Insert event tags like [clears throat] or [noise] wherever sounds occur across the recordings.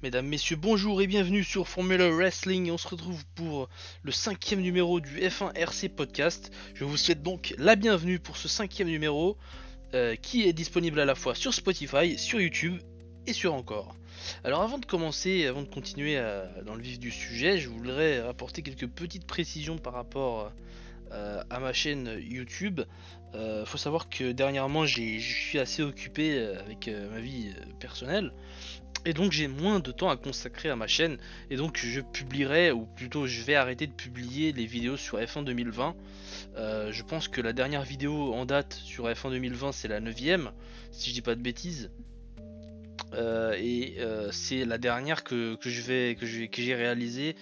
Mesdames, Messieurs, bonjour et bienvenue sur Formula Wrestling. On se retrouve pour le cinquième numéro du F1 RC Podcast. Je vous souhaite donc la bienvenue pour ce cinquième numéro euh, qui est disponible à la fois sur Spotify, sur YouTube et sur Encore. Alors avant de commencer, avant de continuer euh, dans le vif du sujet, je voudrais apporter quelques petites précisions par rapport euh, à ma chaîne YouTube. Il faut savoir que dernièrement je suis assez occupé avec ma vie personnelle et donc j'ai moins de temps à consacrer à ma chaîne et donc je publierai ou plutôt je vais arrêter de publier les vidéos sur F1 2020. Euh, je pense que la dernière vidéo en date sur F1 2020 c'est la 9 si je dis pas de bêtises. Euh, et euh, c'est la dernière que, je vais que j'ai réalisée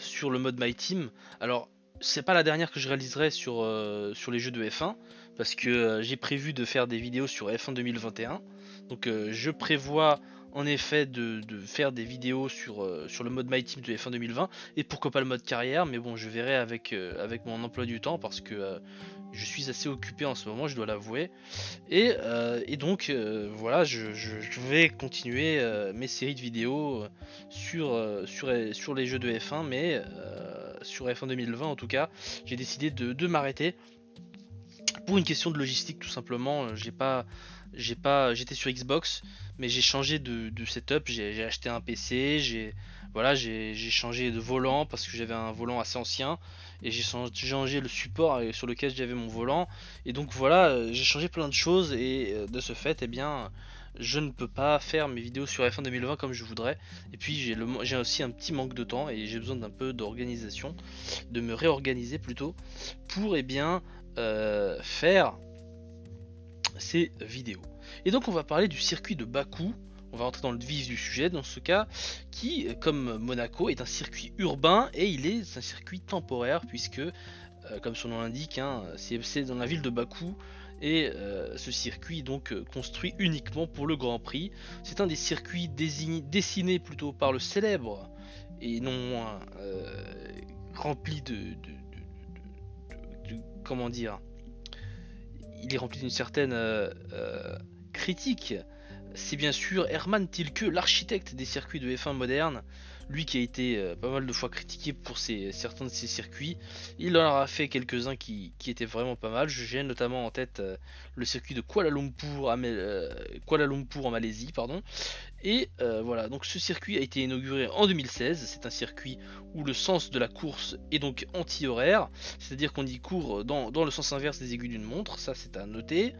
sur le mode My Team. Alors c'est pas la dernière que je réaliserai sur, sur les jeux de F1 parce que j'ai prévu de faire des vidéos sur F1 2021. Donc je prévois en effet de, faire des vidéos sur, euh, sur le mode My Team de F1 2020 et pourquoi pas le mode carrière mais bon je verrai avec, euh, avec mon emploi du temps parce que euh, je suis assez occupé en ce moment je dois l'avouer. Et, donc voilà je, vais continuer mes séries de vidéos sur, sur, sur les jeux de F1 mais sur F1 2020 en tout cas j'ai décidé de, de m'arrêter pour une question de logistique tout simplement. J'ai pas j'ai pas j'étais sur Xbox mais j'ai changé de, setup. J'ai acheté un PC j'ai voilà j'ai changé de volant parce que j'avais un volant assez ancien et j'ai changé le support sur lequel j'avais mon volant. Et donc voilà euh, j'ai changé plein de choses et euh, de ce fait eh bien je ne peux pas faire mes vidéos sur F1 2020 comme je voudrais. Et puis j'ai aussi un petit manque de temps et j'ai besoin d'un peu d'organisation de me réorganiser plutôt pour eh bien euh, faire ces vidéos. Et donc on va parler du circuit de Bakou, on va rentrer dans le vif du sujet dans ce cas, qui, comme Monaco, est un circuit urbain et il est un circuit temporaire puisque, euh, comme son nom l'indique, hein, c'est dans la ville de Bakou et euh, ce circuit est donc euh, construit uniquement pour le Grand Prix. C'est un des circuits dessinés plutôt par le célèbre et non moins rempli de, de, comment dire il est rempli d'une certaine euh, euh, critique. C'est bien sûr Hermann Tilke, l'architecte des circuits de F1 moderne, lui qui a été euh, pas mal de fois critiqué pour certains de ses circuits. Il en a fait quelques-uns qui, étaient vraiment pas mal. Gêne notamment en tête le circuit de Kuala Lumpur, Kuala Lumpur en Malaisie, pardon, et euh, voilà, donc ce circuit a été inauguré en 2016. C'est un circuit où le sens de la course est donc anti-horaire, c'est-à-dire qu'on y court dans, le sens inverse des aiguilles d'une montre, ça c'est à noter.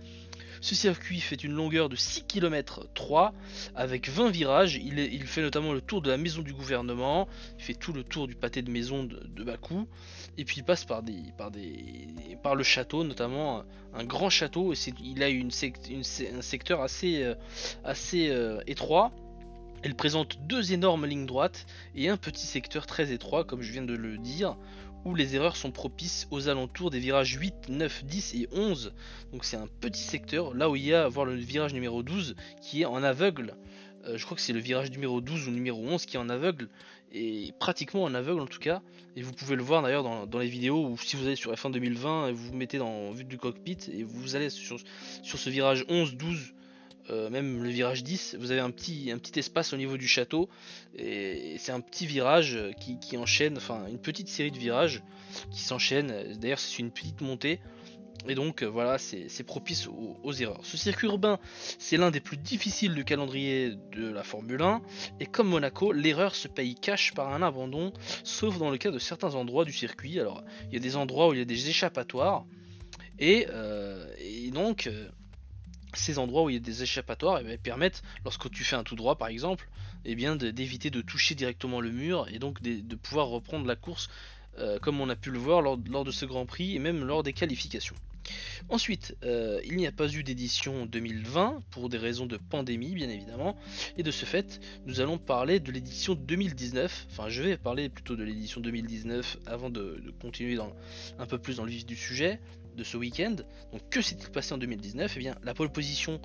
Ce circuit fait une longueur de 6 km 3 avec 20 virages. Il, fait notamment le tour de la maison du gouvernement, il fait tout le tour du pâté de maison de, Bakou, et puis il passe par, des, par, le château, notamment un, grand château. Il a une, un secteur assez, euh, euh, étroit. Elle présente deux énormes lignes droites et un petit secteur très étroit, comme je viens de le dire, où les erreurs sont propices aux alentours des virages 8, 9, 10 et 11. Donc c'est un petit secteur, là où il y a voir le virage numéro 12 qui est en aveugle. Euh, je crois que c'est le virage numéro 12 ou numéro 11 qui est en aveugle, et pratiquement en aveugle en tout cas. Et vous pouvez le voir d'ailleurs dans, les vidéos, ou si vous allez sur F1 2020 et vous vous mettez dans vue du cockpit, et vous allez sur, sur ce virage 11, 12, euh, même le virage 10, vous avez un petit, un petit espace au niveau du château, et, c'est un petit virage qui, enchaîne, enfin une petite série de virages qui s'enchaînent, d'ailleurs c'est une petite montée, et donc euh, voilà, c'est propice aux, erreurs. Ce circuit urbain, c'est l'un des plus difficiles du calendrier de la Formule 1, et comme Monaco, l'erreur se paye cash par un abandon, sauf dans le cas de certains endroits du circuit. Alors, il y a des endroits où il y a des échappatoires, et, euh, donc ces endroits où il y a des échappatoires eh ben, permettent, lorsque tu fais un tout droit par exemple, eh bien d'éviter de, toucher directement le mur et donc de, pouvoir reprendre la course euh, comme on a pu le voir lors, de ce Grand Prix et même lors des qualifications. Ensuite, euh, il n'y a pas eu d'édition 2020 pour des raisons de pandémie bien évidemment, et de ce fait, nous allons parler de l'édition 2019. Enfin, je vais parler plutôt de l'édition 2019 avant de, continuer un peu plus dans le vif du sujet de ce week-end. Donc que s'est-il passé en 2019 Eh bien la pole position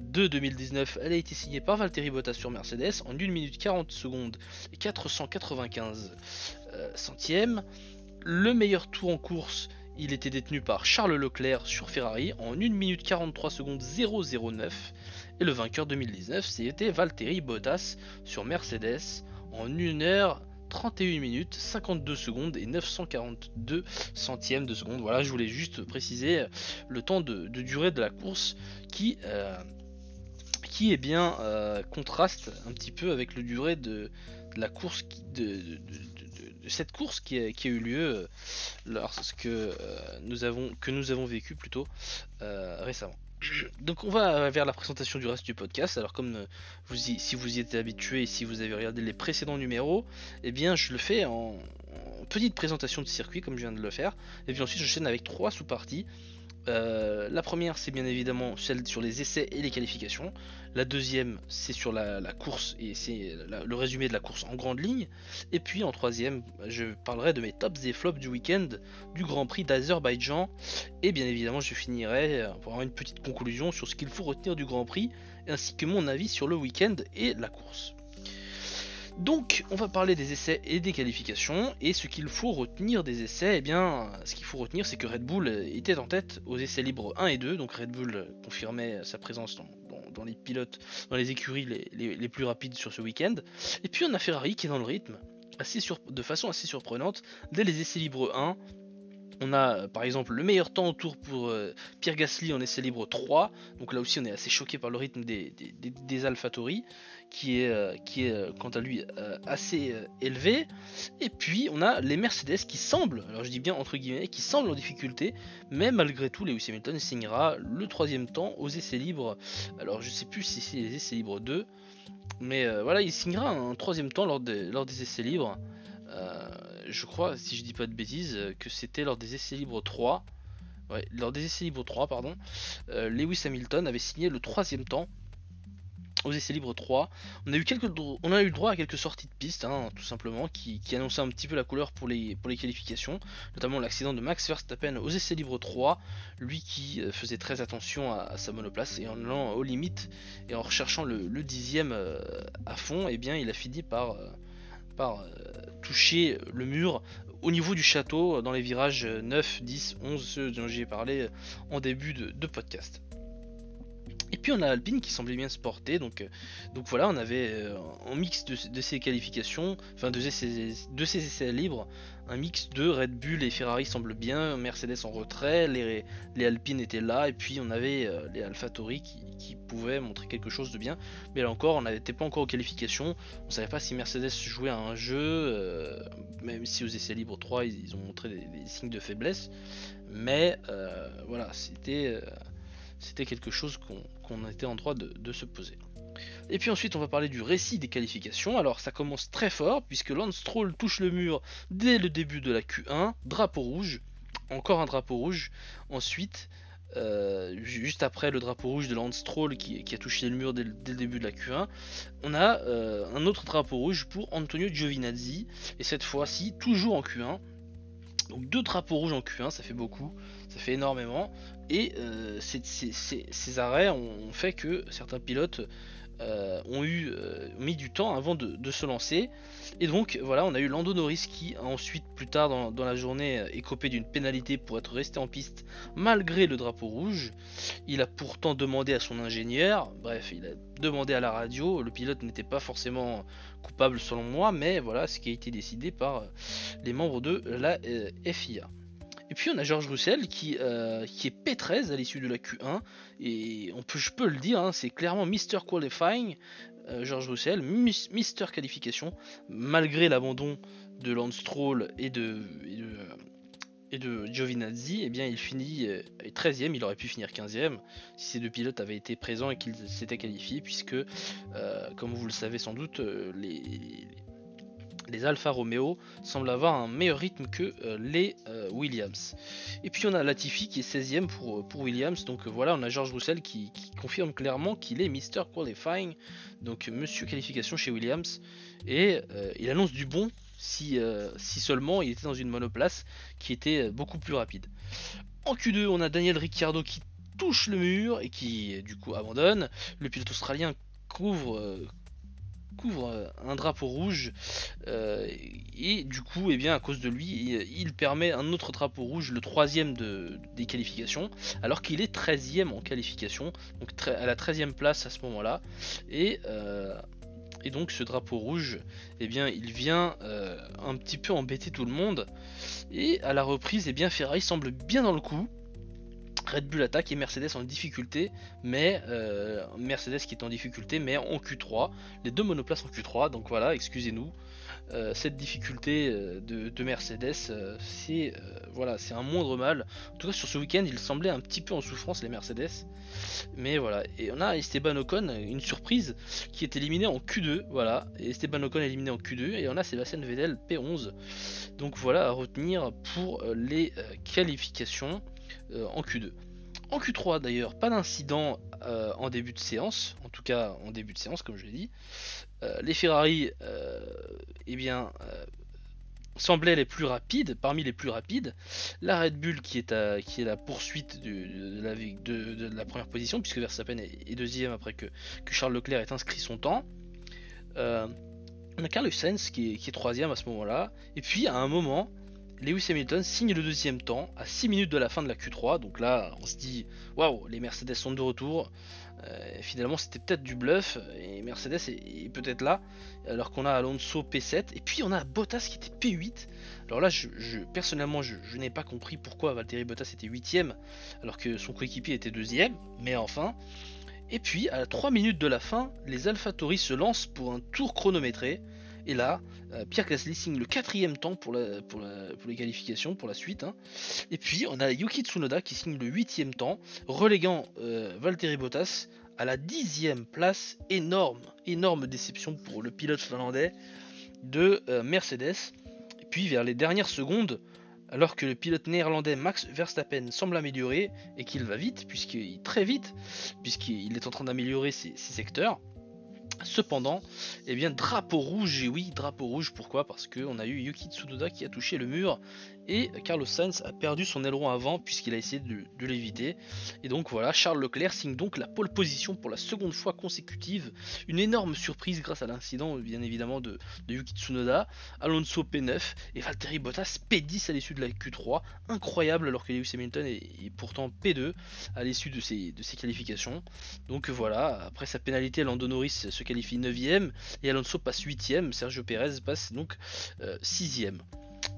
de 2019 elle a été signée par Valtteri Bottas sur Mercedes en 1 minute 40 secondes et 495 euh, centièmes. Le meilleur tour en course il était détenu par Charles Leclerc sur Ferrari en 1 minute 43 secondes 009. Et le vainqueur 2019, c'était Valtteri Bottas sur Mercedes en 1 heure 31 minutes 52 secondes et 942 centièmes de seconde. Voilà, je voulais juste préciser le temps de, durée de la course qui, euh, qui est bien euh, contraste un petit peu avec le durée de, la course de, cette course qui a, eu lieu euh, lorsque nous avons que nous avons vécu plutôt récemment. Donc on va vers la présentation du reste du podcast. Alors comme euh, vous si vous y êtes habitué et si vous avez regardé les précédents numéros, eh bien je le fais en, en petite présentation de circuit comme je viens de le faire. Et puis ensuite je chaîne avec trois sous-parties. Euh, la première, c'est bien évidemment celle sur les essais et les qualifications. La deuxième, c'est sur la, course et c'est le résumé de la course en grande ligne. Et puis en troisième, je parlerai de mes tops et flops du week-end du Grand Prix d'Azerbaïdjan. Et bien évidemment, je finirai pour avoir une petite conclusion sur ce qu'il faut retenir du Grand Prix, ainsi que mon avis sur le week-end et la course. Donc, on va parler des essais et des qualifications. Et ce qu'il faut retenir des essais, eh bien, ce qu'il faut retenir, c'est que Red Bull était en tête aux essais libres 1 et 2. Donc, Red Bull confirmait sa présence dans, les pilotes, dans les écuries les, plus rapides sur ce week-end. Et puis, on a Ferrari qui est dans le rythme, de façon assez surprenante. Dès les essais libres 1, on a par exemple le meilleur temps au tour pour euh, Pierre Gasly en essai libre 3. Donc là aussi on est assez choqué par le rythme des, des, qui est, euh, euh, quant à lui assez élevé. Et puis on a les Mercedes qui semblent, alors je dis bien entre guillemets, qui semblent en difficulté. Mais malgré tout Lewis Hamilton signera le troisième temps aux essais libres. Alors je sais plus si c'est les essais libres 2. Mais voilà, il signera un troisième temps lors des essais libres je crois, si je dis pas de bêtises, euh, que c'était lors des essais libres 3. Ouais, lors des essais libres 3, pardon. Euh, Lewis Hamilton avait signé le troisième temps aux essais libres 3. On a eu, quelques, droit à quelques sorties de piste, hein, tout simplement, qui, annonçaient un petit peu la couleur pour les, qualifications, notamment l'accident de Max Verstappen aux essais libres 3, lui qui euh, faisait très attention à, sa monoplace et en allant aux limites et en recherchant le, dixième à fond, eh bien il a fini par, par toucher le mur au niveau du château dans les virages 9, 10, 11, ceux dont j'ai parlé en début de, podcast. Et puis on a Alpine qui semblait bien se porter, donc, euh, donc voilà, on avait euh, en mix de, ces qualifications, enfin de ces, de ces essais libres, un mix de Red Bull et Ferrari semble bien, Mercedes en retrait, les, les Alpines étaient là, et puis on avait euh, les AlphaTauri qui, qui, pouvaient montrer quelque chose de bien. Mais là encore, on n'était pas encore aux qualifications, on savait pas si Mercedes jouait à un jeu, euh, même si aux essais libres 3 ils, ont montré des, signes de faiblesse. Mais voilà, c'était c'était quelque chose qu'on était en droit de se poser. Et puis ensuite on va parler du récit des qualifications. Alors ça commence très fort puisque Lance Stroll touche le mur dès le début de la Q1, drapeau rouge, encore un drapeau rouge. Ensuite, euh, juste après le drapeau rouge de Lance Stroll qui, a touché le mur dès, le début de la Q1, on a euh, un autre drapeau rouge pour Antonio Giovinazzi, et cette fois-ci toujours en Q1. Donc deux drapeaux rouges en Q1, ça fait beaucoup, ça fait énormément, et euh, ces, arrêts ont fait que certains pilotes euh, ont eu euh, mis du temps avant de, se lancer. Et donc voilà, on a eu Lando Norris qui ensuite, plus tard dans, la journée, est copé d'une pénalité pour être resté en piste malgré le drapeau rouge. Il a pourtant demandé à son ingénieur, bref, il a demandé à la radio. Le pilote n'était pas forcément coupable selon moi, mais voilà ce qui a été décidé par les membres de la FIA. Et puis on a George Russell qui, euh, qui est P13 à l'issue de la Q1. Et on peut, je peux le dire, hein, c'est clairement Mr. Qualifying. Euh, George Russell, Mr. Qualification, malgré l'abandon de Lance Stroll et de, et de, Giovinazzi, eh bien il finit 13ème, euh, il aurait pu finir 15ème si ces deux pilotes avaient été présents et qu'ils s'étaient qualifiés, puisque, comme vous le savez sans doute, les, les Alfa Romeo semblent avoir un meilleur rythme que euh, les euh, Williams. Et puis on a Latifi qui est 16ème pour, euh, pour Williams, donc voilà, on a George Russell qui, confirme clairement qu'il est Mr. Qualifying, donc Monsieur Qualification chez Williams, et il annonce du bon si, si, seulement il était dans une monoplace qui était beaucoup plus rapide. En Q2, on a Daniel Ricciardo qui touche le mur et qui du coup abandonne. Le pilote australien couvre couvre un drapeau rouge et du coup, et eh bien, à cause de lui, il, permet un autre drapeau rouge, le troisième de, des qualifications, alors qu'il est 13ème en qualification, donc à la 13ème place à ce moment-là. Et et donc ce drapeau rouge, eh bien, il vient euh, un petit peu embêter tout le monde. Et à la reprise, eh bien, Ferrari semble bien dans le coup. Red Bull attaque et Mercedes en difficulté, mais euh, Mercedes qui est en difficulté, mais en Q3. Les deux monoplaces en Q3, donc voilà, excusez-nous. Euh, cette difficulté euh, de, Mercedes, c'est voilà, c'est un moindre mal. En tout cas, sur ce week-end, il semblait un petit peu en souffrance les Mercedes. Mais voilà, et on a Esteban Ocon, une surprise, qui est éliminé en Q2. Voilà, et Esteban Ocon est éliminé en Q2, et on a Sébastien Vettel P11. Donc voilà à retenir pour les qualifications en Q2. En Q3 d'ailleurs, pas d'incident en début de séance, en tout cas en début de séance comme je l'ai dit. Euh, les Ferrari euh, eh bien, euh, semblaient les plus rapides, parmi les plus rapides. La Red Bull qui est, est la poursuite de, la, première position, puisque Verstappen est, deuxième après que, Charles Leclerc ait inscrit son temps. on a Carlos Sainz est, qui est troisième à ce moment-là. Et puis à un moment, Lewis Hamilton signe le deuxième temps à 6 minutes de la fin de la Q3. Donc là, on se dit waouh, les Mercedes sont de retour. Euh, finalement, c'était peut-être du bluff et Mercedes est, peut-être là. Alors qu'on a Alonso P7 et puis on a Bottas qui était P8. Alors là, je, personnellement, je, n'ai pas compris pourquoi Valtteri Bottas était 8 alors que son coéquipier était deuxième. Mais enfin. Et puis, à 3 minutes de la fin, les AlphaTauri se lancent pour un tour chronométré. Et là, euh, Pierre Gasly signe le quatrième temps pour, les qualifications, pour la suite. Hein. Et puis on a Yuki Tsunoda qui signe le huitième temps, reléguant euh, Valtteri Bottas à la dixième place. Énorme, énorme déception pour le pilote finlandais de euh, Mercedes. Et puis vers les dernières secondes, alors que le pilote néerlandais Max Verstappen semble améliorer et qu'il va vite, puisqu'il très vite, puisqu'il est en train d'améliorer ses secteurs. Cependant, eh bien, drapeau rouge, et oui, drapeau rouge, pourquoi? Parce qu'on a eu Yuki Tsunoda qui a touché le mur et Carlos Sainz a perdu son aileron avant puisqu'il a essayé de, l'éviter. Et donc voilà, Charles Leclerc signe donc la pole position pour la seconde fois consécutive. Une énorme surprise grâce à l'incident bien évidemment de, Yuki Tsunoda, Alonso P9 et Valtteri Bottas P10 à l'issue de la Q3. Incroyable alors que Lewis Hamilton est, pourtant P2 à l'issue de ses, qualifications. Donc voilà, après sa pénalité, Lando Norris se qualifie 9ème et Alonso passe 8ème, Sergio Perez passe donc 6ème.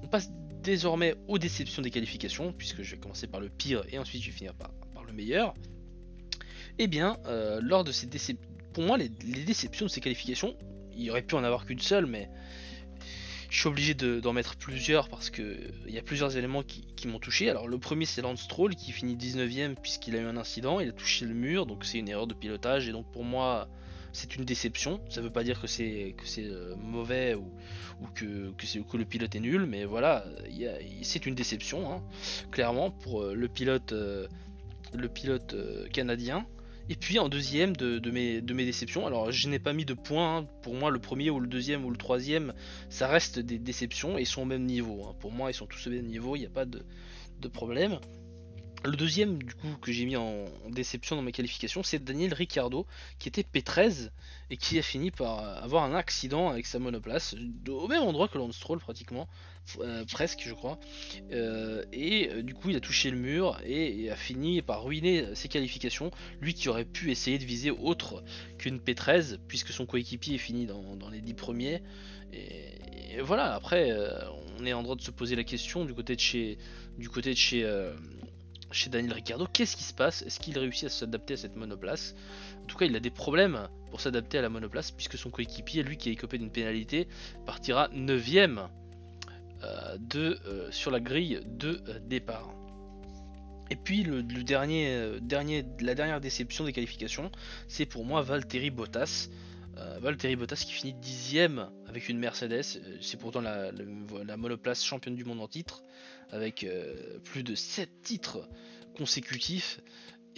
On passe désormais aux déceptions des qualifications, puisque je vais commencer par le pire et ensuite je vais finir par, le meilleur. Eh bien, euh, lors de ces déceptions, pour moi, les, déceptions de ces qualifications, il aurait pu en avoir qu'une seule, mais je suis obligé d'en mettre plusieurs parce que il y a plusieurs éléments qui, m'ont touché. Alors le premier c'est Lance qui finit 19ème puisqu'il a eu un incident, il a touché le mur, donc c'est une erreur de pilotage et donc pour moi c'est une déception. Ça veut pas dire que c'est euh, mauvais ou, que, que, le pilote est nul, mais voilà, c'est une déception, hein, clairement pour euh, le pilote, euh, canadien. Et puis en deuxième de, mes, déceptions, alors je n'ai pas mis de points, hein. pour moi le premier ou le deuxième ou le troisième, ça reste des déceptions et sont au même niveau. Hein. Pour moi ils sont tous au même niveau, il n'y a pas de problème. Le deuxième du coup que j'ai mis en, déception dans mes qualifications, c'est Daniel Ricciardo qui était P13 et qui a fini par avoir un accident avec sa monoplace au même endroit que Lance pratiquement, euh, presque je crois. Euh, et euh, du coup il a touché le mur et, a fini par ruiner ses qualifications. Lui qui aurait pu essayer de viser autre qu'une P13 puisque son coéquipier est fini dans, les 10 premiers. Et, voilà, après on est en droit de se poser la question du côté de chez, du côté de chez chez Daniel Ricciardo, qu'est-ce qui se passe? Est-ce qu'il réussit à s'adapter à cette monoplace? En tout cas, il a des problèmes pour s'adapter à la monoplace, puisque son coéquipier, lui qui a écopé d'une pénalité, partira 9ème euh, euh, sur la grille de euh, départ. Et puis la dernière déception des qualifications, c'est pour moi Valtteri Bottas. Valtteri Bottas qui finit dixième avec une Mercedes, c'est pourtant la, la, monoplace championne du monde en titre avec euh, plus de 7 titres consécutifs.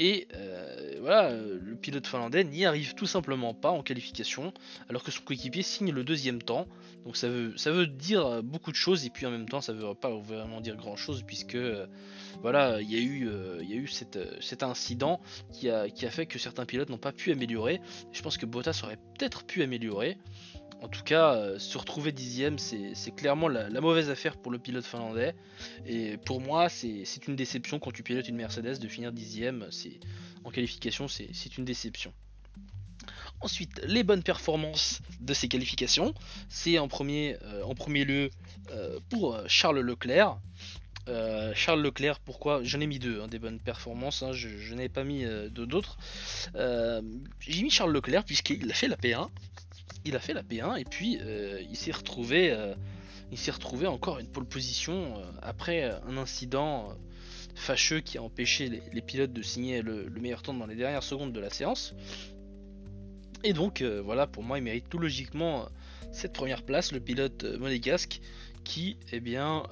Et euh, voilà, le pilote finlandais n'y arrive tout simplement pas en qualification, alors que son coéquipier signe le deuxième temps. Donc ça veut, ça veut dire beaucoup de choses, et puis en même temps ça veut pas vraiment dire grand chose, puisque voilà, il y a eu, y a eu cet incident qui a, qui a fait que certains pilotes n'ont pas pu améliorer. Je pense que Bottas aurait peut-être pu améliorer. En tout cas, euh, se retrouver dixième, c'est clairement la, mauvaise affaire pour le pilote finlandais. Et pour moi, c'est une déception quand tu pilotes une Mercedes de finir dixième. En qualification, c'est une déception. Ensuite, les bonnes performances de ces qualifications, c'est en, premier, euh, lieu euh, pour Charles Leclerc. Charles Leclerc, pourquoi? J'en ai mis deux, hein, des bonnes performances, hein, je, n'avais pas mis d'autres. J'ai mis Charles Leclerc puisqu'il a fait la P1, il a fait la P1 et puis euh, il s'est retrouvé, euh, il s'est retrouvé encore une pole position euh, après un incident fâcheux qui a empêché les, pilotes de signer le, meilleur temps dans les dernières secondes de la séance. Et donc voilà, pour moi, il mérite tout logiquement cette première place, le pilote monégasque qui eh bien,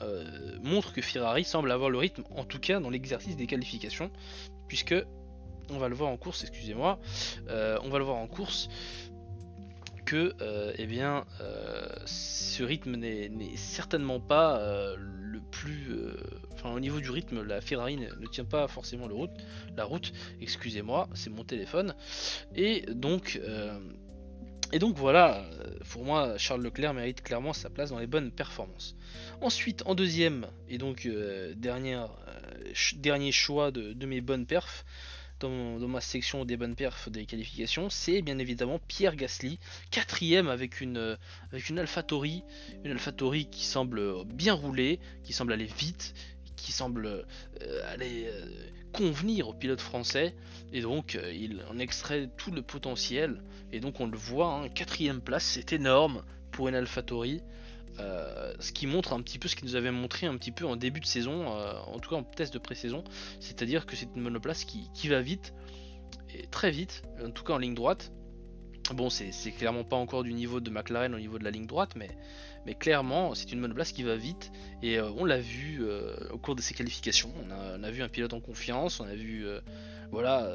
montre que Ferrari semble avoir le rythme, en tout cas dans l'exercice des qualifications, puisque on va le voir en course, excusez-moi, on va le voir en course que euh, eh bien, euh, ce rythme n'est certainement pas euh, le plus. Enfin, au niveau du rythme, la Ferrari ne, tient pas forcément le route, la route. Excusez-moi, c'est mon téléphone. Et donc. et donc voilà, pour moi, Charles Leclerc mérite clairement sa place dans les bonnes performances. Ensuite, en deuxième, et donc dernier choix de, de mes bonnes perfs, dans, ma section des bonnes perfs des qualifications, c'est bien évidemment Pierre Gasly, quatrième avec une, avec une AlphaTauri, une AlphaTauri qui semble bien rouler, qui semble aller vite, qui semble euh, aller euh, convenir au pilote français, et donc euh, il en extrait tout le potentiel, et donc on le voit, hein, quatrième place, c'est énorme pour une AlphaTauri. Euh, ce qui montre un petit peu ce qu'il nous avait montré un petit peu en début de saison, euh, en tout cas en test de pré-saison, c'est-à-dire que c'est une monoplace qui, qui, va vite, et très vite, en tout cas en ligne droite, Bon, c'est clairement pas encore du niveau de McLaren au niveau de la ligne droite, mais, clairement, c'est une monoplace qui va vite. Et euh, on l'a vu euh, au cours de ses qualifications. On a, vu un pilote en confiance, on a vu. Euh, voilà,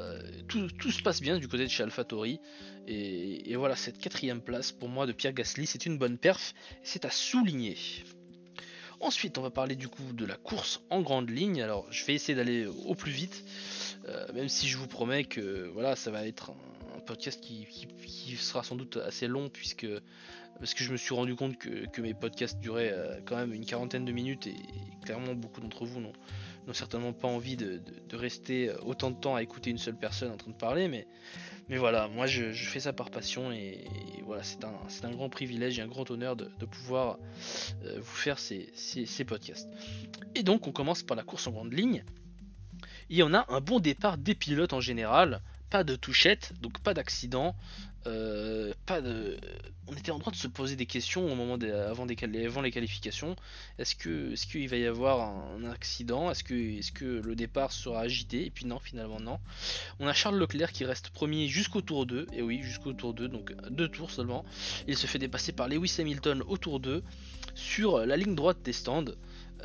tout, se passe bien du côté de chez AlphaTauri. Et, et voilà, cette quatrième place pour moi de Pierre Gasly, c'est une bonne perf. C'est à souligner. Ensuite, on va parler du coup de la course en grande ligne. Alors, je vais essayer d'aller au plus vite, même si je vous promets que voilà, ça va être podcast qui, sera sans doute assez long puisque parce que je me suis rendu compte que, mes podcasts duraient euh, quand même une quarantaine de minutes et, clairement beaucoup d'entre vous n'ont certainement pas envie de, rester euh, autant de temps à écouter une seule personne en train de parler mais, voilà moi je, fais ça par passion et, voilà c'est un, un, grand privilège et un grand honneur de, pouvoir euh, vous faire ces podcasts. Et donc on commence par la course en grande ligne et on a un bon départ des pilotes en général pas de touchette, donc pas d'accident, euh. On était en train de se poser des questions avant les qualifications. Est-ce que est-ce qu'il va y avoir un, accident? Est-ce que est-ce que le départ sera agité? Et puis non, finalement non. On a Charles Leclerc qui reste premier jusqu'au tour 2. Et oui, jusqu'au tour 2, donc deux tours seulement. Il se fait dépasser par Lewis Hamilton au tour 2 sur la ligne droite des stands.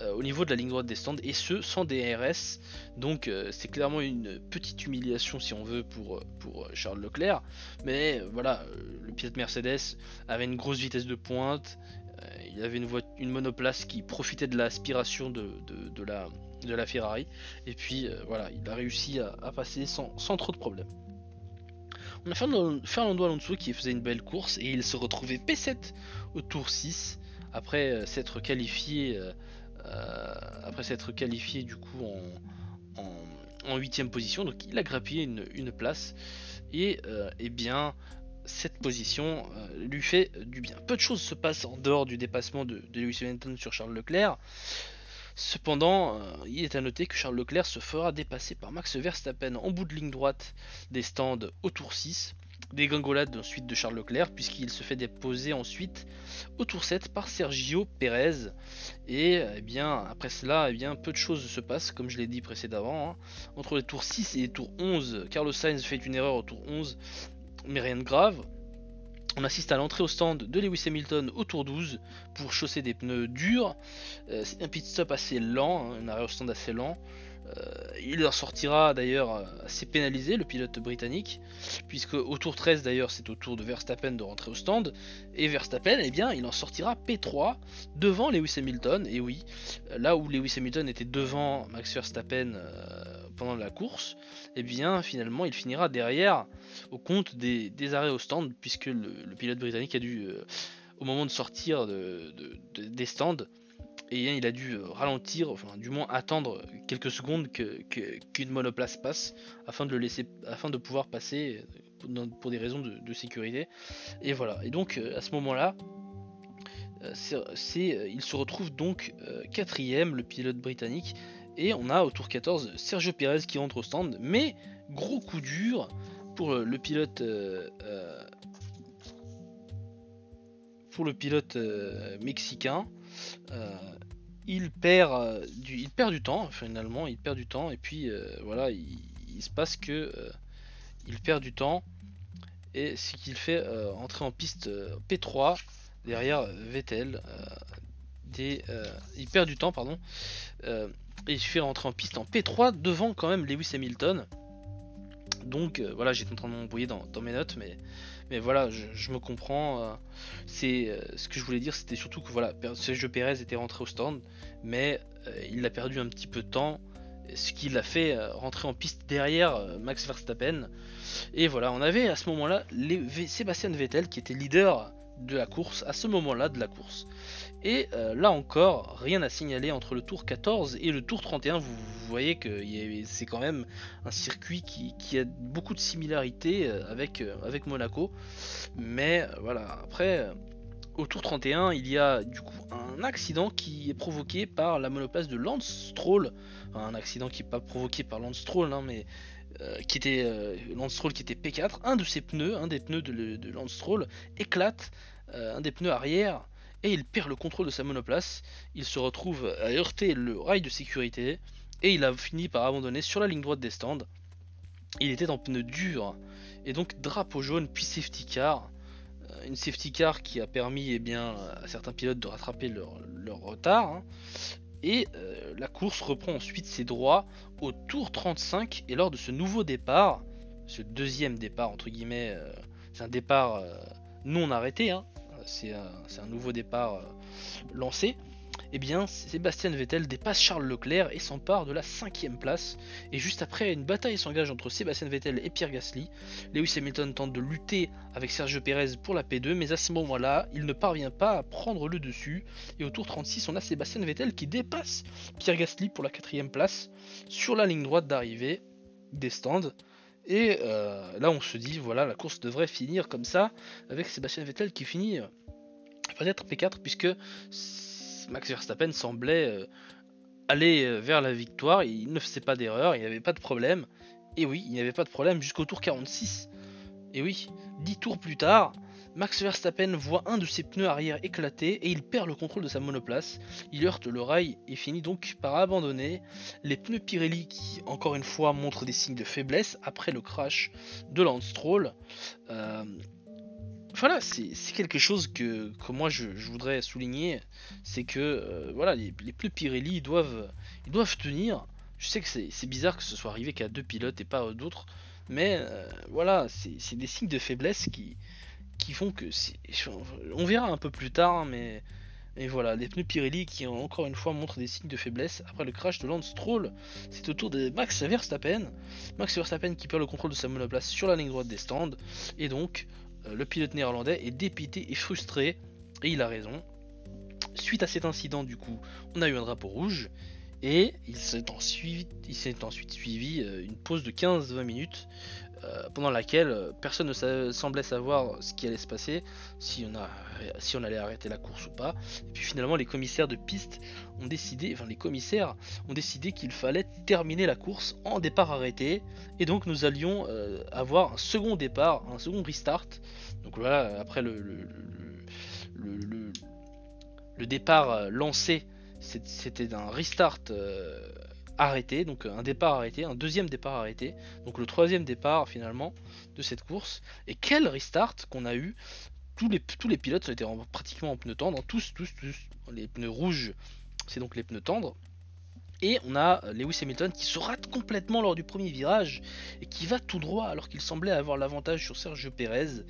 Euh, au niveau de la ligne droite des stands et ce sans DRS. Donc euh, c'est clairement une petite humiliation si on veut pour, pour Charles Leclerc. Mais euh, voilà, le pilote Mercedes avait une grosse vitesse de pointe. il avait une, une monoplace qui profitait de l'aspiration de, de, la, de la Ferrari. Et puis voilà, il a réussi à, passer sans, sans, trop de problèmes. On a Fernando Alonso qui faisait une belle course et il se retrouvait P7 au tour 6 après s'être qualifié euh, après s'être qualifié du coup en, huitième position. Donc il a grappillé une, place et, euh, eh bien cette position euh, lui fait du bien. Peu de choses se passent en dehors du dépassement de, Lewis Hamilton sur Charles Leclerc. Cependant, il est à noter que Charles Leclerc se fera dépasser par Max Verstappen en bout de ligne droite des stands au tour 6 dégringolade ensuite de Charles Leclerc puisqu'il se fait déposer ensuite au tour 7 par Sergio Perez et eh bien après cela eh bien peu de choses se passent comme je l'ai dit précédemment hein. entre les tours 6 et les tours 11 Carlos Sainz fait une erreur au tour 11 mais rien de grave on assiste à l'entrée au stand de Lewis Hamilton au tour 12 pour chausser des pneus durs. Euh, c'est un pit stop assez lent, hein, un arrêt au stand assez lent. Il en sortira d'ailleurs assez pénalisé, le pilote britannique, puisque au tour 13 d'ailleurs c'est au tour de Verstappen de rentrer au stand, et Verstappen, eh bien, il en sortira P3 devant Lewis Hamilton, et oui, là où Lewis Hamilton était devant Max Verstappen pendant la course, eh bien finalement il finira derrière au compte des, arrêts au stand, puisque le, pilote britannique a dû, au moment de sortir des stands, et il a dû euh, ralentir, enfin du moins attendre quelques secondes qu'une monoplace passe afin de le laisser, afin de pouvoir passer euh, pour, des raisons de, sécurité. Et voilà. Et donc euh, à ce moment-là, il se retrouve donc quatrième, le pilote britannique, et on a au tour 14 Sergio Perez qui rentre au stand, mais gros coup dur pour le pilote. pour le pilote mexicain, il perd, euh, du, il perd du temps, finalement, il perd du temps, et puis euh, voilà, il, se passe que euh, il perd du temps, et ce qu'il fait entrer en piste P3 derrière Vettel. Des, il perd du temps, pardon, et il fait rentrer en piste en P3 devant quand même Lewis Hamilton. Donc voilà, j'étais en train de m'embrouiller dans, dans, mes notes, mais mais voilà, je, me comprends. Euh, c'est euh, ce que je voulais dire, c'était surtout que voilà, Sergio Perez était rentré au stand, mais euh, il a perdu un petit peu de temps, ce qui l'a fait rentrer en piste derrière Max Verstappen. Et voilà, on avait à ce moment-là Sébastien Vettel qui était leader de la course à ce moment-là de la course. Et euh, là encore, rien à signaler entre le tour 14 et le tour 31. Vous, voyez que c'est quand même un circuit qui, a beaucoup de similarités euh, avec, euh, avec Monaco. Mais voilà, après, au tour 31, il y a du coup un accident qui est provoqué par la monoplace de Lance Stroll. un accident qui n'est pas provoqué par Lance Stroll, hein, mais qui était Lance Stroll qui était P4. Un de ses pneus, un des pneus de, de Lance Stroll, éclate. un des pneus arrière et il perd le contrôle de sa monoplace. Il se retrouve à heurter le rail de sécurité et il a fini par abandonner sur la ligne droite des stands. Il était en pneu dur et donc drapeau jaune puis safety car. Euh, une safety car qui a permis eh bien, à certains pilotes de rattraper leur, retard. Hein. Et euh, la course reprend ensuite ses droits au tour 35 et lors de ce nouveau départ, ce deuxième départ entre guillemets, euh, c'est un départ non arrêté, hein, c'est un, nouveau départ euh, lancé, eh bien Sébastien Vettel dépasse Charles Leclerc et s'empare de la cinquième place. Et juste après, une bataille s'engage entre Sébastien Vettel et Pierre Gasly. Lewis Hamilton tente de lutter avec Sergio Perez pour la P2, mais à ce moment-là, il ne parvient pas à prendre le dessus. Et au tour 36, on a Sébastien Vettel qui dépasse Pierre Gasly pour la quatrième place sur la ligne droite d'arrivée des stands. Et euh, là, on se dit, voilà, la course devrait finir comme ça, avec Sébastien Vettel qui finit euh, peut-être P4, puisque Max Verstappen semblait euh, aller vers la victoire, il ne faisait pas d'erreur, il n'y avait pas de problème. Et oui, il n'y avait pas de problème jusqu'au tour 46. Et oui, 10 tours plus tard, Max Verstappen voit un de ses pneus arrière éclater et il perd le contrôle de sa monoplace. Il heurte le rail et finit donc par abandonner. Les pneus Pirelli qui, encore une fois, montrent des signes de faiblesse après le crash de Lance Stroll. Euh, voilà, c'est quelque chose que, moi je, voudrais souligner, c'est que euh, voilà, les, pneus Pirelli doivent, tenir. Je sais que c'est bizarre que ce soit arrivé qu'à deux pilotes et pas d'autres, mais euh, voilà, c'est des signes de faiblesse qui, font que on verra un peu plus tard, mais voilà, les pneus Pirelli qui encore une fois montrent des signes de faiblesse après le crash de Lance Stroll. C'est au tour de Max Verstappen. Max Verstappen qui perd le contrôle de sa monoplace sur la ligne droite des stands. Et donc, euh, le pilote néerlandais est dépité et frustré. Et il a raison. Suite à cet incident, du coup, on a eu un drapeau rouge. Et il s'est ensuite, ensuite, suivi euh, une pause de 15-20 minutes euh, pendant laquelle euh, personne ne semblait savoir ce qui allait se passer, si on, allait arrêter la course ou pas. Et puis finalement, les commissaires de piste ont décidé, enfin les commissaires ont décidé qu'il fallait terminer la course en départ arrêté, et donc nous allions euh, avoir un second départ, un second restart. Donc voilà, après le, le, le départ lancé, c'était un restart arrêté, donc un départ arrêté, un deuxième départ arrêté, donc le troisième départ finalement de cette course. Et quel restart qu'on a eu tous les, tous les pilotes été pratiquement en pneus tendres, tous, tous, tous, les pneus rouges, c'est donc les pneus tendres. Et on a Lewis Hamilton qui se rate complètement lors du premier virage et qui va tout droit alors qu'il semblait avoir l'avantage sur Sergio Perez.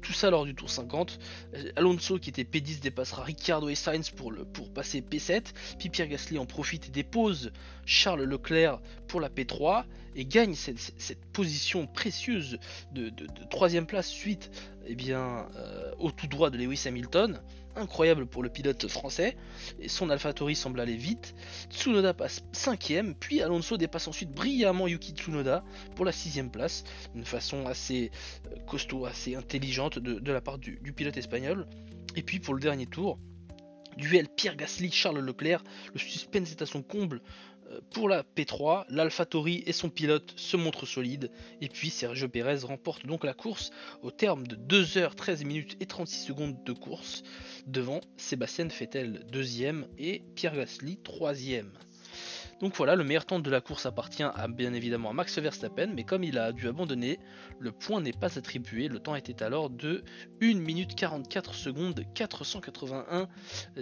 Tout ça lors du tour 50. Euh, Alonso qui était P10 dépassera Ricciardo et Sainz pour passer P7. Puis Pierre Gasly en profite et dépose Charles Leclerc pour la P3 et gagne cette, position précieuse de, troisième place suite eh bien, euh, au tout droit de Lewis Hamilton incroyable pour le pilote français, et son AlphaTauri semble aller vite. Tsunoda passe 5ème, puis Alonso dépasse ensuite brillamment Yuki Tsunoda pour la 6ème place, d'une façon assez euh, costaud, assez intelligente de, la part du, pilote espagnol. Et puis pour le dernier tour, duel Pierre Gasly, Charles Leclerc, le suspense est à son comble pour la P3, l'AlphaTauri et son pilote se montrent solides, et puis Sergio Perez remporte donc la course au terme de 2h13 minutes et 36 secondes de course, devant Sébastien Vettel deuxième et Pierre Gasly troisième. Donc voilà, le meilleur temps de la course appartient bien évidemment à Max Verstappen, mais comme il a dû abandonner, le point n'est pas attribué. Le temps était alors de 1 minute 44 secondes 481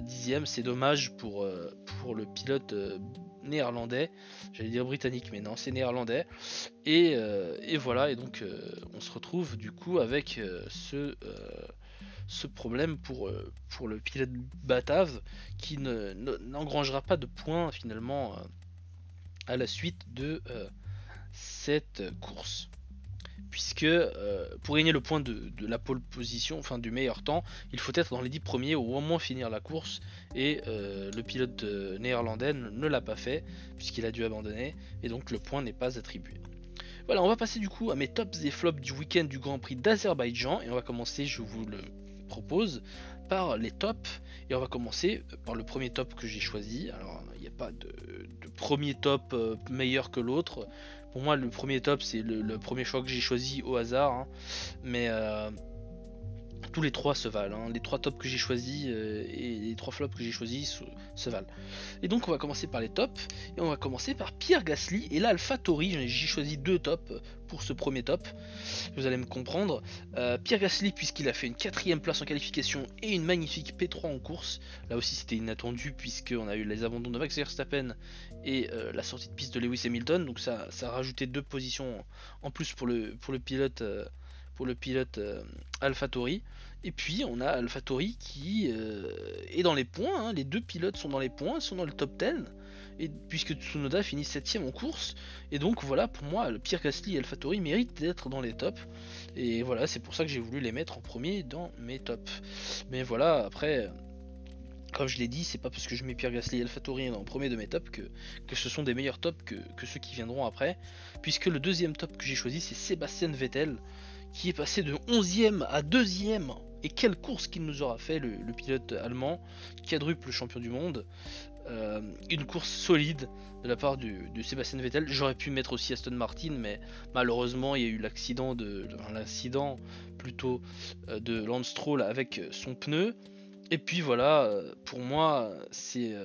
dixièmes. C'est dommage pour, euh, le pilote euh, néerlandais. J'allais dire britannique, mais non, c'est néerlandais. Et, euh, voilà, et donc on se retrouve du coup avec ce ce problème pour, pour le pilote batave qui n'engrangera pas de points finalement à la suite de euh, cette course. Puisque euh, pour gagner le point de, la pole position, enfin du meilleur temps, il faut être dans les 10 premiers ou au moins finir la course. Et euh, le pilote néerlandais ne l'a pas fait puisqu'il a dû abandonner et donc le point n'est pas attribué. Voilà, on va passer du coup à mes tops et flops du week-end du Grand Prix d'Azerbaïdjan et on va commencer, je vous le propose, par les tops et on va commencer par le premier top que j'ai choisi. Alors il n'y a pas de, premier top euh, meilleur que l'autre. Pour moi le premier top c'est le, premier choix que j'ai choisi au hasard. Hein. Mais euh, tous les trois se valent. Hein. Les trois tops que j'ai choisis euh, et les trois flops que j'ai choisis se, valent. Et donc on va commencer par les tops. Et on va commencer par Pierre Gasly et l'AlphaTauri. J'ai choisi deux tops pour ce premier top. Vous allez me comprendre. Euh, Pierre Gasly puisqu'il a fait une quatrième place en qualification et une magnifique P3 en course. Là aussi c'était inattendu puisqu'on a eu les abandons de Max Verstappen et euh, la sortie de piste de Lewis Hamilton. Donc ça, a rajouté deux positions en plus pour le, pour le pilote pilote. Et puis on a AlphaTauri qui euh, est dans les points, hein. les deux pilotes sont dans les points, sont dans le top 10, et puisque Tsunoda finit 7 en course, et donc voilà, pour moi, Pierre Gasly et AlphaTauri méritent d'être dans les tops, et voilà, c'est pour ça que j'ai voulu les mettre en premier dans mes tops. Mais voilà, après, comme je l'ai dit, c'est pas parce que je mets Pierre Gasly et AlphaTauri en premier de mes tops que, que ce sont des meilleurs tops que, que, ceux qui viendront après, puisque le deuxième top que j'ai choisi c'est Sébastien Vettel, qui est passé de 11e à 2e. Et quelle course qu'il nous aura fait, le, pilote allemand, quadruple champion du monde. Euh, une course solide de la part de Sébastien Vettel. J'aurais pu mettre aussi Aston Martin, mais malheureusement, il y a eu l'accident de, l'incident plutôt euh, de Lance avec son pneu. Et puis voilà, euh, pour moi, c'est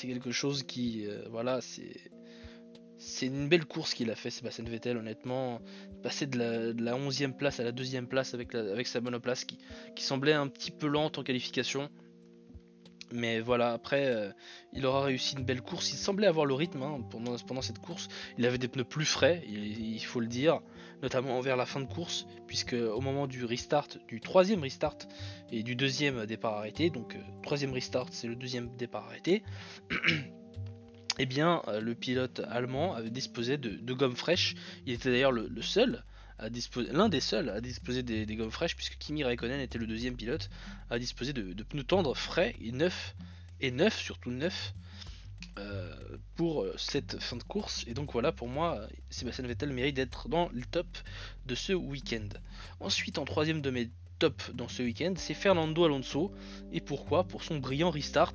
quelque chose qui, voilà, c'est c'est une belle course qu'il a fait Sébastien Vettel honnêtement. Passer de la, 11e place à la 2e place avec, sa monoplace qui, semblait un petit peu lente en qualification. Mais voilà après euh, il aura réussi une belle course. Il semblait avoir le rythme hein, pendant, cette course. Il avait des pneus plus frais il, faut le dire notamment vers la fin de course puisque au moment du restart du troisième restart et du deuxième départ arrêté donc euh, troisième restart c'est le deuxième départ arrêté [clears throat] eh bien, euh, le pilote allemand avait disposé de, gomme fraîche. Il était d'ailleurs le, seul l'un des seuls à disposer des, gommes fraîches, puisque Kimi Raikkonen était le deuxième pilote à disposer de, pneus tendres frais et neufs, et neufs, surtout neufs, euh, pour euh, cette fin de course. Et donc voilà, pour moi, Sébastien Vettel mérite d'être dans le top de ce week-end. Ensuite, en troisième de mes tops dans ce week-end, c'est Fernando Alonso. Et pourquoi? Pour son brillant restart.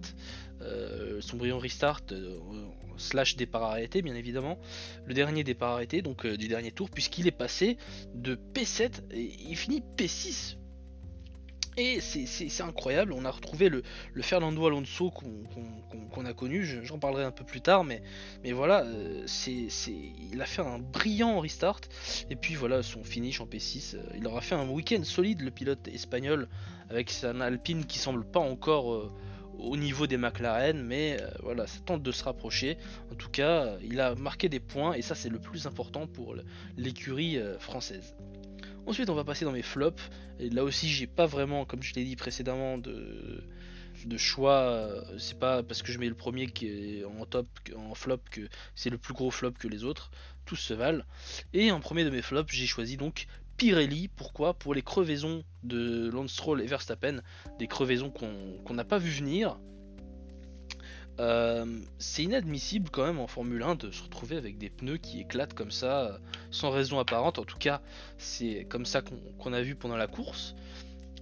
Euh, son brillant restart euh, slash départ arrêté bien évidemment le dernier départ arrêté donc euh, du dernier tour puisqu'il est passé de P7 et il finit P6 et c'est incroyable, on a retrouvé le, Fernando Alonso qu'on a connu, j'en parlerai un peu plus tard, mais, voilà, c'est il a fait un brillant restart, et puis voilà son finish en P6, il aura fait un week-end solide le pilote espagnol avec sa Alpine qui semble pas encore au niveau des McLaren, mais voilà, ça tente de se rapprocher. En tout cas, il a marqué des points et ça c'est le plus important pour l'écurie française. Ensuite, on va passer dans mes flops. Et là aussi, j'ai pas vraiment, comme je l'ai dit précédemment, de, choix. C'est pas parce que je mets le premier qui est en top, en flop, que c'est le plus gros flop que les autres. Tous se valent. Et en premier de mes flops, j'ai choisi donc Pirelli. Pourquoi? Pour les crevaisons de Lance Stroll et Verstappen. Des crevaisons qu'on n'a pas vu venir. Euh, c'est inadmissible quand même en Formule 1 de se retrouver avec des pneus qui éclatent comme ça sans raison apparente. En tout cas, c'est comme ça qu'on a vu pendant la course.